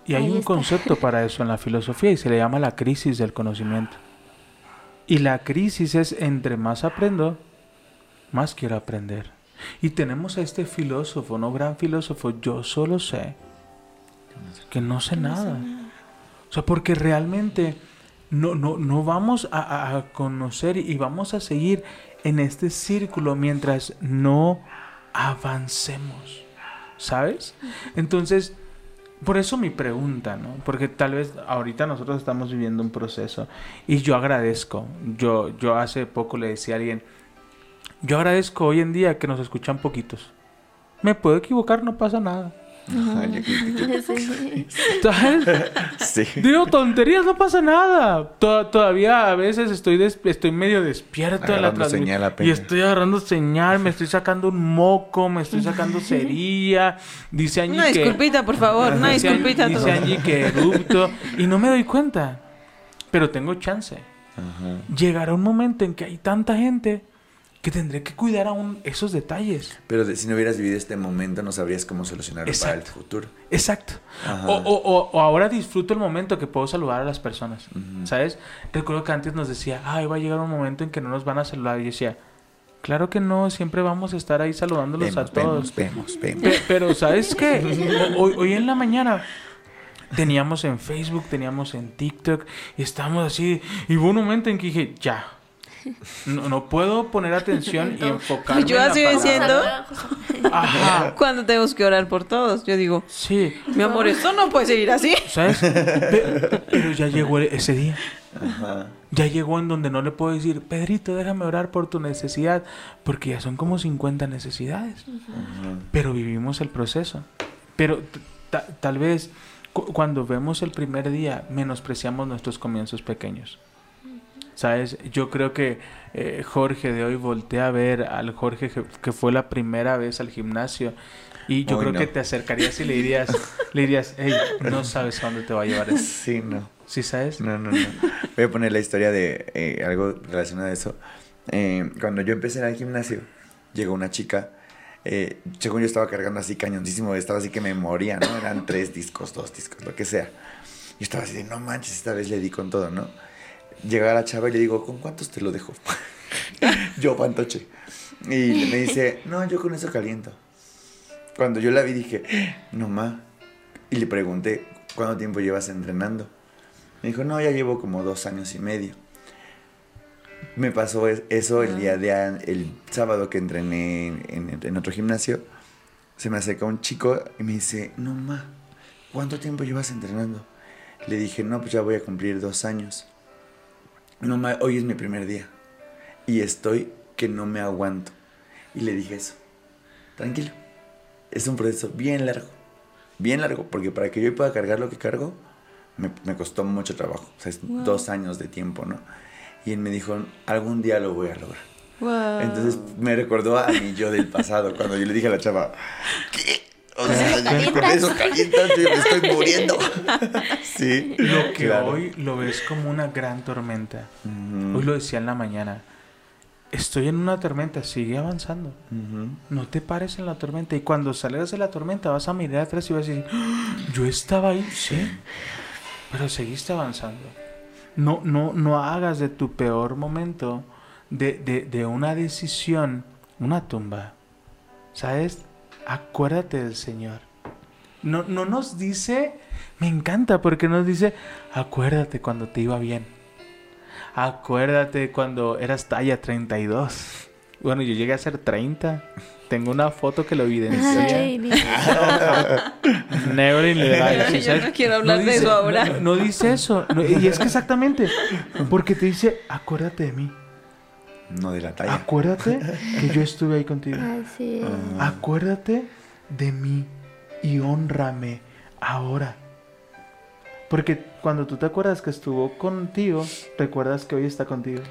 y hay Ahí un está. concepto para eso en la filosofía y se le llama la crisis del conocimiento. Y la crisis es entre más aprendo, más quiero aprender. Y tenemos a este filósofo, no gran filósofo, yo solo sé que no sé nada. O sea, porque realmente no, no, no vamos a- a conocer y vamos a seguir en este círculo mientras no avancemos. ¿Sabes? Entonces, por eso mi pregunta, ¿no? Porque tal vez ahorita nosotros estamos viviendo un proceso y yo agradezco. Yo, yo hace poco le decía a alguien, yo agradezco hoy en día que nos escuchan poquitos. Me puedo equivocar, no pasa nada. Yo- Sí. ¿Sabes? Sí. Digo, tonterías, no pasa nada. To- todavía a veces estoy estoy medio despierto en la transmisión. señal Y estoy agarrando señal, me estoy sacando un moco, me estoy sacando cerilla. Dice Angie que... disculpita, por favor, dice Angie- disculpita. a Dice. Angie que erupto. Y no me doy cuenta. Pero tengo chance. Ajá. Llegará un momento en que hay tanta gente que tendré que cuidar aún esos detalles. Pero de- si no hubieras vivido este momento, no sabrías cómo solucionarlo para el futuro. Exacto. O, o- o- o ahora disfruto el momento que puedo saludar a las personas. ¿Sabes? Recuerdo que antes nos decía, ay, va a llegar un momento en que no nos van a saludar. Y yo decía, claro que no, siempre vamos a estar ahí saludándolos a todos. vemos, vemos, vemos. Pe- Pero, ¿sabes qué? Hoy, hoy en la mañana teníamos en Facebook, teníamos en TikTok, y estábamos así. Y hubo un momento en que dije, ya. No, no puedo poner atención y enfocarme. Yo así palabra". diciendo. Ajá. Cuando tenemos que orar por todos, yo digo, Sí. mi amor, esto no puede seguir así. Pero ya llegó ese día. Ajá. Ya llegó en donde no le puedo decir, Pedrito, déjame orar por tu necesidad, porque ya son como 50 necesidades. Ajá. Pero vivimos el proceso. Pero tal vez cu- cuando vemos el primer día, menospreciamos nuestros comienzos pequeños. ¿Sabes? Yo creo que eh, Jorge de hoy voltea a ver al Jorge que, fue la primera vez al gimnasio. Y yo Hoy creo no. que te acercarías y le dirías, le dirías, hey, no sabes a dónde te va a llevar eso. Sí, no. ¿Sí sabes? No, no, no. Voy a poner la historia de eh, algo relacionado a eso. Eh, cuando yo empecé en el gimnasio, llegó una chica. Eh, según yo estaba cargando así cañoncísimo, estaba así que me moría, ¿no? Eran tres discos, dos discos, lo que sea. Yo estaba así de, no manches, esta vez le di con todo, ¿no? Llega la chava y le digo, ¿con cuántos te lo dejo? yo, pantoche. Y me dice, no, yo con eso caliento. Cuando yo la vi dije, no ma. Y le pregunté, ¿cuánto tiempo llevas entrenando? Me dijo, no, ya llevo como dos años y medio. Me pasó es- eso el día de el sábado que entrené en, en- en otro gimnasio. Se me acerca un chico y me dice, no ma, ¿cuánto tiempo llevas entrenando? Le dije, no, pues ya voy a cumplir dos años. No, ma, hoy es mi primer día. Y estoy que no me aguanto. Y le dije eso. Tranquilo. Es un proceso bien largo. Bien largo. Porque para que yo pueda cargar lo que cargo, me, me costó mucho trabajo. O sea, es Wow. dos años de tiempo, ¿no? Y él me dijo, algún día lo voy a lograr. Wow. Entonces me recordó a mi yo del pasado, cuando yo le dije a la chava, ¿qué? O sea, Calientas. con eso calientas, yo me estoy muriendo. sí. Lo que claro. hoy lo ves como una gran tormenta. Hoy lo decía en la mañana. Estoy en una tormenta, sigue avanzando. No te pares en la tormenta. Y cuando salgas de la tormenta vas a mirar atrás y vas a decir, "Ah, yo estaba ahí, sí. Pero seguiste avanzando. No, no, no hagas de tu peor momento, de, de, de una decisión, una tumba. ¿Sabes? Acuérdate del Señor. No, no nos dice, me encanta porque nos dice, acuérdate cuando te iba bien. Acuérdate cuando eras talla 32. Bueno, yo llegué a ser 30. Tengo una foto que lo evidencia. Ay, Never in life, Yo no quiero hablar de dice- eso ahora. No, no dice eso. No, y es que exactamente. Porque te dice, acuérdate de mí. No de la talla. Acuérdate que yo estuve ahí contigo. Así. Ah. Acuérdate de mí y honrame ahora. Porque cuando tú te acuerdas que estuvo contigo, recuerdas que hoy está contigo.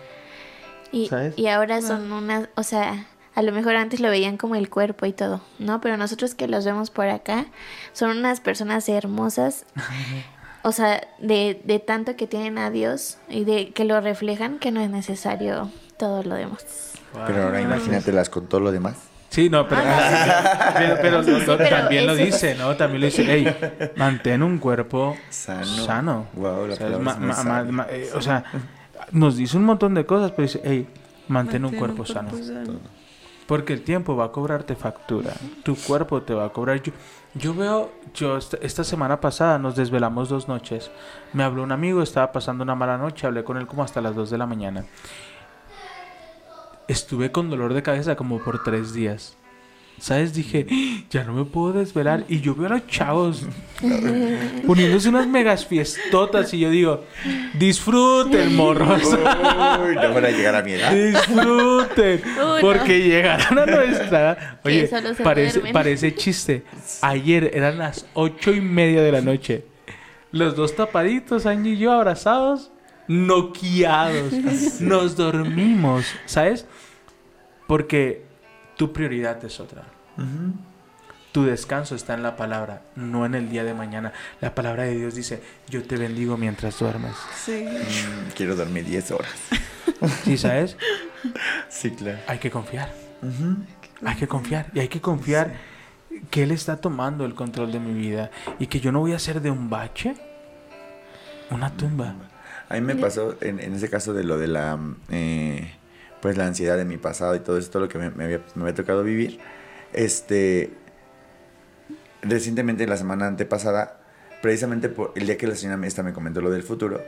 Y, ¿sabes? y ahora son unas, o sea, a lo mejor antes lo veían como el cuerpo y todo, ¿no? Pero nosotros que los vemos por acá, son unas personas hermosas, o sea, de, de tanto que tienen a Dios y de que lo reflejan que no es necesario todo lo demás. Pero ahora imagínatelas con todo lo demás. Sí, no, pero, pero, pero lo- lo- pero también lo dice, ¿no? También lo dice, hey, mantén un cuerpo Sano. sano. Wow, la O sea, es palabra ma- es muy ma- ma- sabia. ma- eh, o sea, nos dice un montón de cosas, pero dice, hey, mantén un cuerpo sano. Porque el tiempo va a cobrarte factura. Tu cuerpo te va a cobrar. Yo, yo veo, yo esta, esta semana pasada nos desvelamos dos noches. Me habló un amigo, estaba pasando una mala noche, hablé con él como hasta las 2 de la mañana. Estuve con dolor de cabeza como por tres días. ¿Sabes? Dije, "Ah, ya no me puedo desvelar. Y yo veo a los chavos poniéndose unas megas fiestotas. Y yo digo, disfruten, morros. Uy, no van a llegar a mi edad. Disfruten. no. porque llegaron a nuestra. Oye, parece, duermen. parece chiste. Ayer eran las ocho y media de la noche. Los dos tapaditos, Angie y yo, abrazados, noqueados. Nos dormimos, ¿sabes? Porque tu prioridad es otra. Tu descanso está en la palabra, no en el día de mañana. La palabra de Dios dice, yo te bendigo mientras duermes. Sí. Mm, Quiero dormir 10 horas. ¿Sí sabes? Sí, claro. Hay que confiar. Hay que confiar. Y hay que confiar que Él está tomando el control de mi vida. Y que yo no voy a ser de un bache una tumba. A mí me pasó en, en ese caso de lo de la mm, eh, pues la ansiedad de mi pasado y todo esto lo que me, me había, me había tocado vivir. Este recientemente la semana antepasada, precisamente por el día que la señora esta me comentó lo del futuro,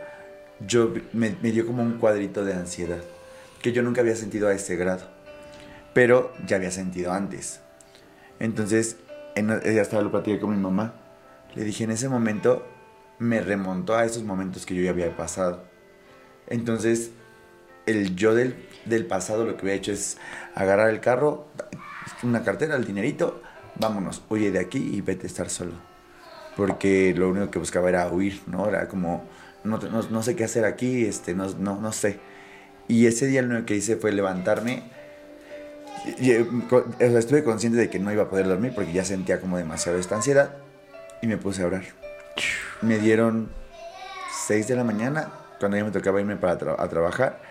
yo me, me dio como un cuadrito de ansiedad que yo nunca había sentido a ese grado, pero ya había sentido antes. Entonces, en, ya estaba lo platiqué con mi mamá. Le dije, en ese momento me remontó a esos momentos que yo ya había pasado. Entonces, el yo del, del pasado lo que había hecho es agarrar el carro, una cartera, el dinerito, vámonos, huye de aquí y vete a estar solo. Porque lo único que buscaba era huir, ¿no? Era como, no, no, sé qué hacer aquí, este, no, no, no sé. Y ese día lo único que hice fue levantarme. Y, sea, estuve consciente de que no iba a poder dormir porque ya sentía como demasiado esta ansiedad. Y me puse a orar. Me dieron 6 de la mañana, cuando ya me tocaba irme para tra- a trabajar.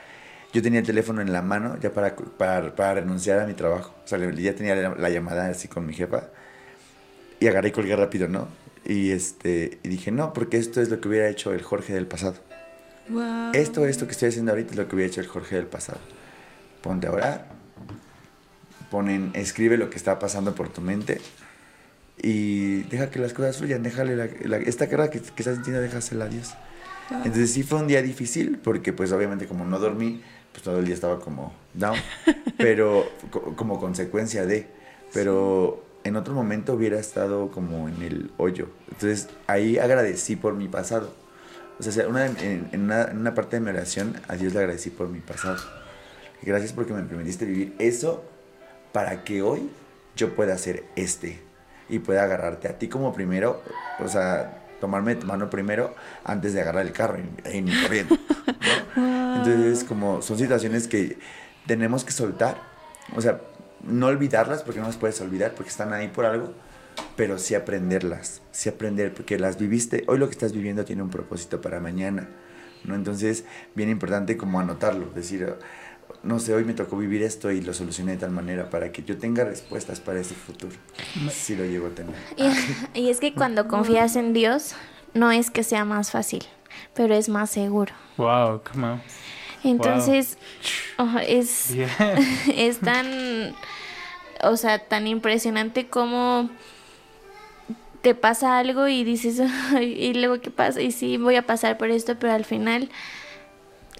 Yo tenía el teléfono en la mano ya para, para, para renunciar a mi trabajo. O sea, ya tenía la, la llamada así con mi jefa. Y agarré y colgué rápido, ¿no? Y, este, y dije, no, porque esto es lo que hubiera hecho el Jorge del pasado. Wow. Esto, esto que estoy haciendo ahorita es lo que hubiera hecho el Jorge del pasado. Ponte a orar. Ponen, escribe lo que está pasando por tu mente. Y deja que las cosas fluyan. Déjale la, la- esta carga que, que estás sintiendo, déjasela a Dios. Entonces sí fue un día difícil porque pues obviamente como no dormí, pues todo el día estaba como down. pero co- como consecuencia de... Pero en otro momento hubiera estado como en el hoyo. Entonces ahí agradecí por mi pasado. O sea, una, en, en una, en una parte de mi oración a Dios le agradecí por mi pasado. Gracias porque me permitiste vivir eso para que hoy yo pueda hacer este y pueda agarrarte a ti como primero, o sea, tomarme tu mano primero antes de agarrar el carro y, y ni corriendo. ¿no? Entonces, como son situaciones que tenemos que soltar, o sea, no olvidarlas porque no las puedes olvidar porque están ahí por algo, pero sí aprenderlas, sí aprender porque las viviste, hoy lo que estás viviendo tiene un propósito para mañana, ¿no? Entonces, bien importante como anotarlo, decir, no sé, hoy me tocó vivir esto y lo solucioné de tal manera para que yo tenga respuestas para ese futuro, si lo llego a tener. Y, y es que cuando confías en Dios, no es que sea más fácil, pero es más seguro. Wow, come on. Entonces, es, Yeah. es tan, o sea, tan impresionante como te pasa algo y dices, "Ay, y luego qué pasa, y sí, voy a pasar por esto, pero al final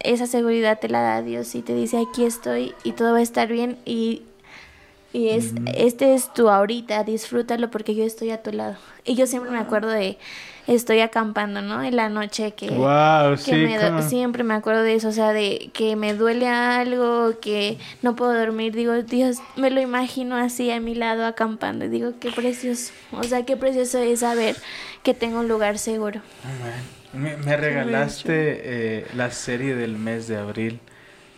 esa seguridad te la da Dios y te dice, aquí estoy y todo va a estar bien y, y es, este es tu ahorita, disfrútalo porque yo estoy a tu lado. Y yo siempre me acuerdo de, estoy acampando, ¿no? En la noche que Wow, que sí, me siempre me acuerdo de eso, o sea, de que me duele algo, que no puedo dormir, digo, Dios, me lo imagino así a mi lado acampando, y digo, qué precioso, o sea, qué precioso es saber que tengo un lugar seguro. Me, me regalaste eh, la serie del mes de abril.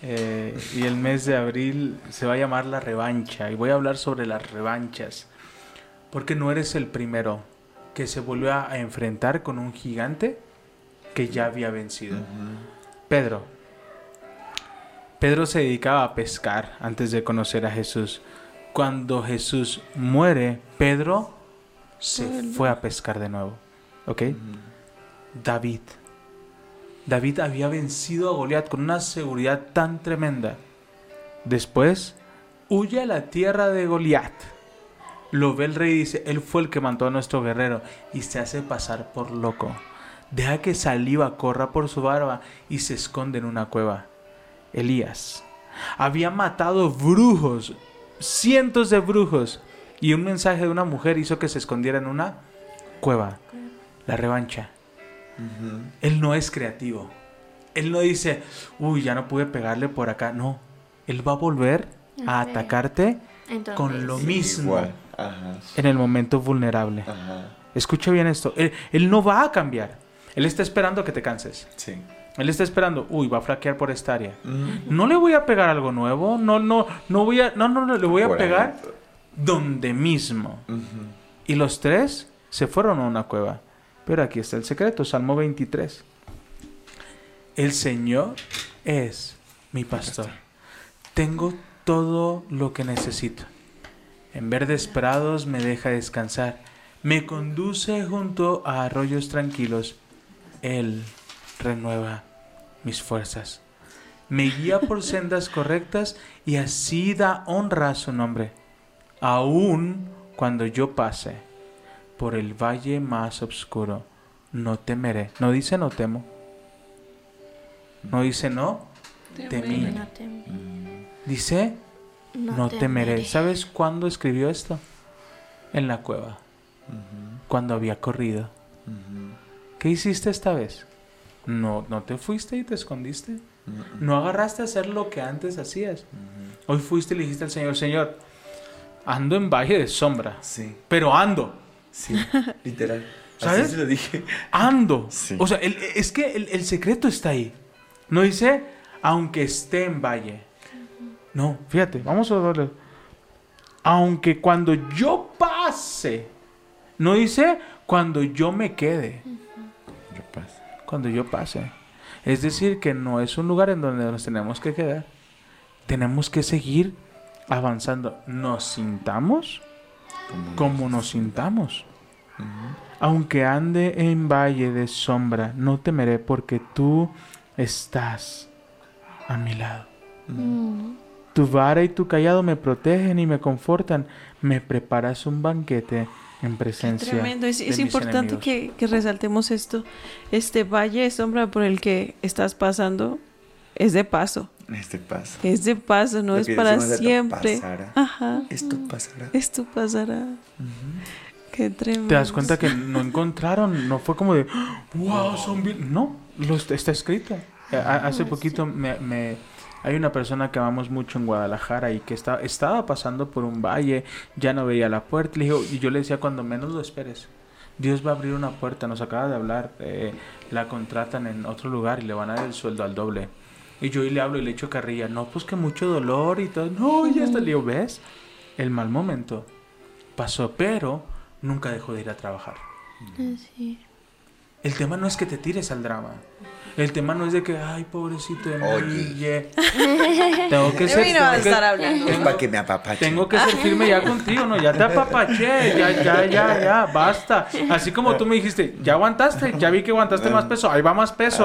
eh, y el mes de abril se va a llamar La Revancha. Y voy a hablar sobre las revanchas. Porque no eres el primero que se volvió a enfrentar con un gigante que ya había vencido. Pedro. Pedro se dedicaba a pescar antes de conocer a Jesús. Cuando Jesús muere, Pedro se fue a pescar de nuevo. ¿Ok? David. David había vencido a Goliat con una seguridad tan tremenda. Después, huye a la tierra de Goliat. Lo ve el rey y dice, él fue el que mató a nuestro guerrero y se hace pasar por loco. Deja que saliva corra por su barba y se esconde en una cueva. Elías había matado brujos, cientos de brujos, y un mensaje de una mujer hizo que se escondiera en una cueva. La revancha. Él no es creativo. Él no dice, uy, ya no pude pegarle por acá. No. Él va a volver a atacarte Entonces, con lo mismo. Ajá. en el momento vulnerable. Ajá. Escucha bien esto. Él, él no va a cambiar. Él está esperando que te canses. Sí. Él está esperando, uy, va a flaquear por esta área. No le voy a pegar algo nuevo. No, no, no voy a, no, no, no, le voy a Por ahí. pegar donde mismo. Y los tres se fueron a una cueva. Pero aquí está el secreto, Salmo 23. El Señor es mi pastor. Tengo todo lo que necesito. En verdes prados me deja descansar. Me conduce junto a arroyos tranquilos. Él renueva mis fuerzas. Me guía por sendas correctas y así da honra a su nombre. Aún cuando yo pase por el valle más oscuro, no temeré. No dice no temo. No dice no temí. no Dice no, temeré. ¿Sabes cuándo escribió esto? En la cueva, cuando había corrido. ¿Qué hiciste esta vez? No, no te fuiste y te escondiste. No agarraste a hacer lo que antes hacías. Hoy fuiste y le dijiste al Señor, Señor, ando en valle de sombra, Sí. pero ando. Sí. Literal. ¿Sabes? Así se lo dije. ando. Sí. O sea, el- es que el, el secreto está ahí. No dice, aunque esté en valle. No, fíjate, vamos a darle. Aunque cuando yo pase. No dice cuando yo me quede. Yo paso. Cuando yo pase. Es decir, que no es un lugar en donde nos tenemos que quedar. Tenemos que seguir avanzando. Nos sintamos Como- nos sintamos. Aunque ande en valle de sombra, no temeré porque tú estás a mi lado. Mm. Tu vara y tu callado me protegen y me confortan. Me preparas un banquete en presencia. Tremendo, es, de es mis importante que resaltemos esto. Este valle de sombra por el que estás pasando es de paso. Este paso. Este paso no Lo es que para siempre. pasará. Ajá. Esto pasará. Esto pasará. Qué tremendo. Te das cuenta que no encontraron, no fue como de, wow, son bien. No, lo está escrito. Eh, Hace poquito me, me- hay una persona que amamos mucho en Guadalajara y que está, estaba pasando por un valle, ya no veía la puerta. Le dijo, y yo le decía, cuando menos lo esperes, Dios va a abrir una puerta. Nos acaba de hablar, eh, la contratan en otro lugar y le van a dar el sueldo al doble. Y yo y le hablo y le echo carrilla, no, pues que mucho dolor y todo. No, ya está. Le ¿ves? El mal momento pasó, pero nunca dejó de ir a trabajar. Así. El tema no es que te tires al drama. El tema no es de que, ay, pobrecito de mí, Oye. ye". Tengo que ser, mí no tengo que- estar hablando. Es para que me apapache. tengo que ser firme ya contigo, ¿no? Ya te apapaché, ya, ya, ya, ya, basta. Así como tú me dijiste, ya aguantaste, ya vi que aguantaste más peso, ahí va más peso.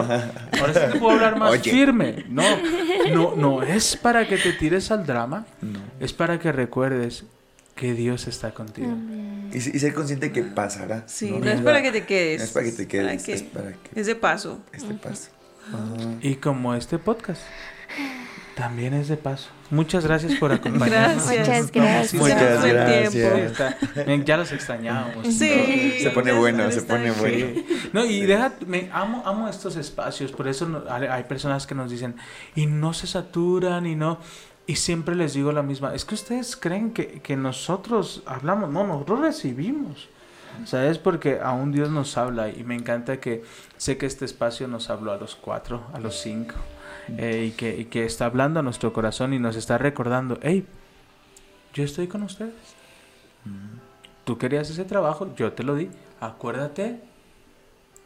Ahora sí te puedo hablar más Oye. firme. No, no, no es para que te tires al drama, No. es para que recuerdes que Dios está contigo. Y, y ser consciente que pasará. Sí, no, es para que te quedes. No es para que te quedes, Para que- es para que Ese paso. este paso. Y como este podcast también es de paso. Muchas gracias por acompañarnos. Gracias. Muchas gracias. Sí, Muchas gracias. Sí, Ya los extrañábamos. Sí. Se pone bueno, se pone bien. bueno. Sí. No, y deja, me amo, amo estos espacios, por eso no- hay personas que nos dicen, y no se saturan, y no, y siempre les digo la misma, es que ustedes creen que, que nosotros hablamos, no, nosotros recibimos, ¿sabes? Porque aún Dios nos habla, y me encanta que sé que este espacio nos habló a los cuatro, a los cinco, eh, y, que, y que está hablando a nuestro corazón y nos está recordando, hey, yo estoy con ustedes. Tú querías ese trabajo, yo te lo di. Acuérdate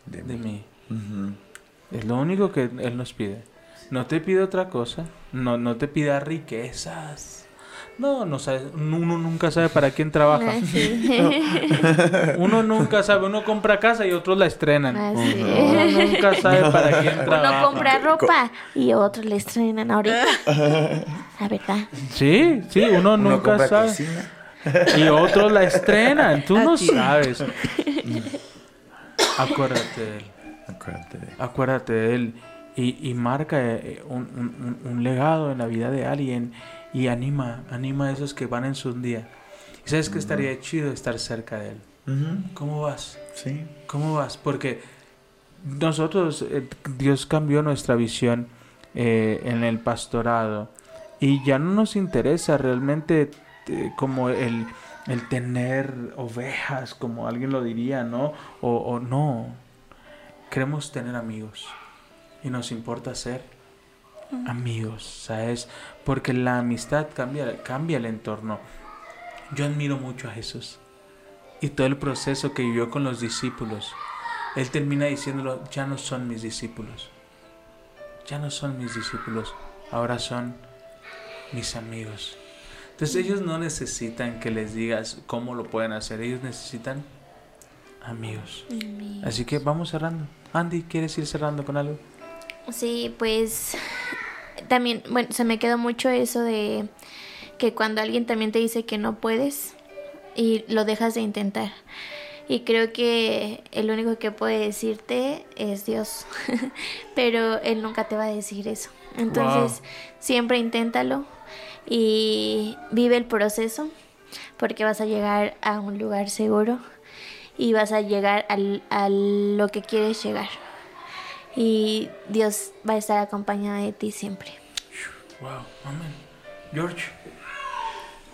De de mí. mí. Ujú. Es lo único que Él nos pide. No te pide otra cosa. No, no te pida riquezas. No, no sabe, uno nunca sabe para quién trabaja. Así. Uno nunca sabe. Uno compra casa y otros la estrenan. Así. Uno nunca sabe para quién trabaja. Uno compra ropa y otros le estrenan ahorita. La verdad. Sí, sí, uno, Uno nunca sabe. cocina. Y otros la estrenan. Tú no sabes. Acuérdate de Él. Acuérdate de acuérdate de él y, y marca eh, un, un- un- legado en la vida de alguien y anima, anima a esos que van en su día. Y sabes que estaría chido estar cerca de él. ¿Cómo vas? Sí. ¿Cómo vas? Porque nosotros, eh, Dios cambió nuestra visión eh, en el pastorado y ya no nos interesa realmente eh, como el, el tener ovejas, como alguien lo diría, ¿no? O, o no. Queremos tener amigos y nos importa ser amigos, ¿sabes? Porque la amistad cambia, cambia el entorno. Yo admiro mucho a Jesús y todo el proceso que vivió con los discípulos. Él termina diciéndolo, ya no son mis discípulos. Ya no son mis discípulos, ahora son mis amigos. Entonces ellos no necesitan que les digas cómo lo pueden hacer, ellos necesitan amigos. Así que vamos cerrando. Andy, ¿quieres ir cerrando con algo? Sí, pues también, bueno, se me quedó mucho eso de que cuando alguien también te dice que no puedes y lo dejas de intentar. Y creo que el único que puede decirte es Dios, pero Él nunca te va a decir eso. Entonces, Wow. siempre inténtalo y vive el proceso porque vas a llegar a un lugar seguro y vas a llegar al, a lo que quieres llegar. Y Dios va a estar acompañado de ti siempre. Wow, amén. George.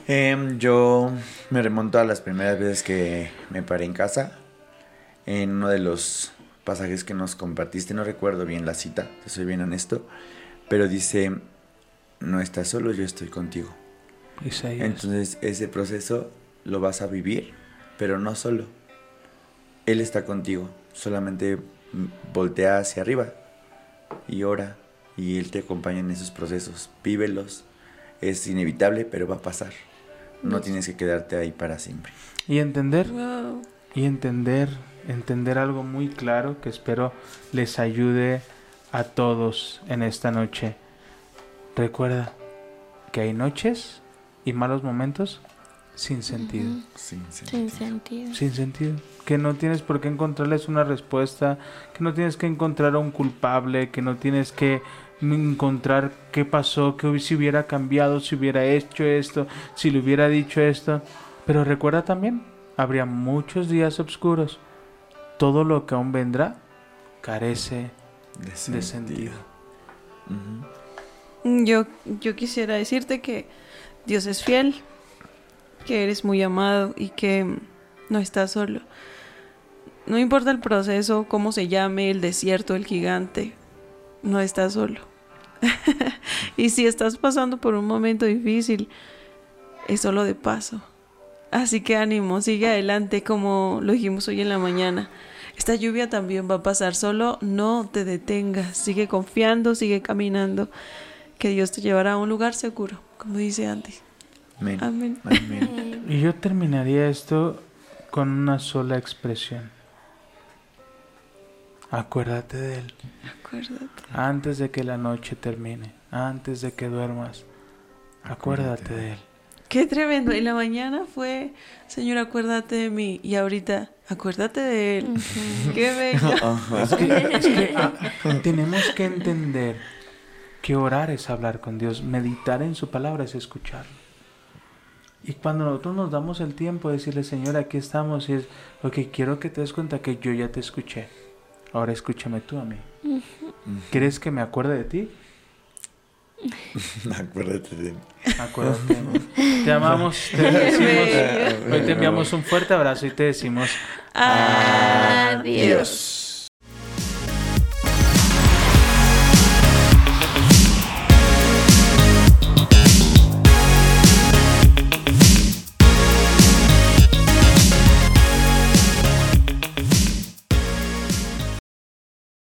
Em, yo me remonto a las primeras veces que me paré en casa. En uno de los pasajes que nos compartiste, no recuerdo bien la cita, te soy bien honesto, pero dice, no estás solo, yo estoy contigo. Isaías. Entonces ese proceso lo vas a vivir, pero no solo. Él está contigo, solamente voltea hacia arriba y ora y Él te acompaña en esos procesos. Vívelos, es inevitable, pero va a pasar. No tienes que quedarte ahí para siempre. y entender Wow. y entender, entender algo muy claro que espero les ayude a todos en esta noche. Recuerda que hay noches y malos momentos sin sentido. Sin Sin sentido. Sin sentido. Que no tienes por qué encontrarles una respuesta, que no tienes que encontrar a un culpable, que no tienes que encontrar qué pasó, qué si hubiera cambiado, si hubiera hecho esto, si le hubiera dicho esto. Pero recuerda también, habría muchos días oscuros. Todo lo que aún vendrá carece de sentido. Yo, yo quisiera decirte que Dios es fiel, que eres muy amado y que no estás solo. No importa el proceso, cómo se llame, el desierto, el gigante, no estás solo. y si estás pasando por un momento difícil, es solo de paso. Así que ánimo, sigue adelante como lo dijimos hoy en la mañana. Esta lluvia también va a pasar, solo no te detengas, sigue confiando, sigue caminando, que Dios te llevará a un lugar seguro, como dice antes. Amén. Amén. Amén. Y yo terminaría esto con una sola expresión. Acuérdate de Él. Acuérdate. Antes de que la noche termine, antes de que duermas, acuérdate de Él. Qué tremendo. Y la mañana fue, Señor, acuérdate de mí. Y ahorita, acuérdate de Él. Qué bello. Es que, es que, ah, tenemos que entender que orar es hablar con Dios, meditar en su palabra es escucharlo. Y cuando nosotros nos damos el tiempo de decirle, Señor, aquí estamos, y es, ok, quiero que te des cuenta que yo ya te escuché. Ahora escúchame tú a mí. ¿Quieres que me acuerde de ti? Acuérdate de mí. Acuérdate. de mí. Te amamos, te decimos, hoy te enviamos un fuerte abrazo y te decimos Adiós.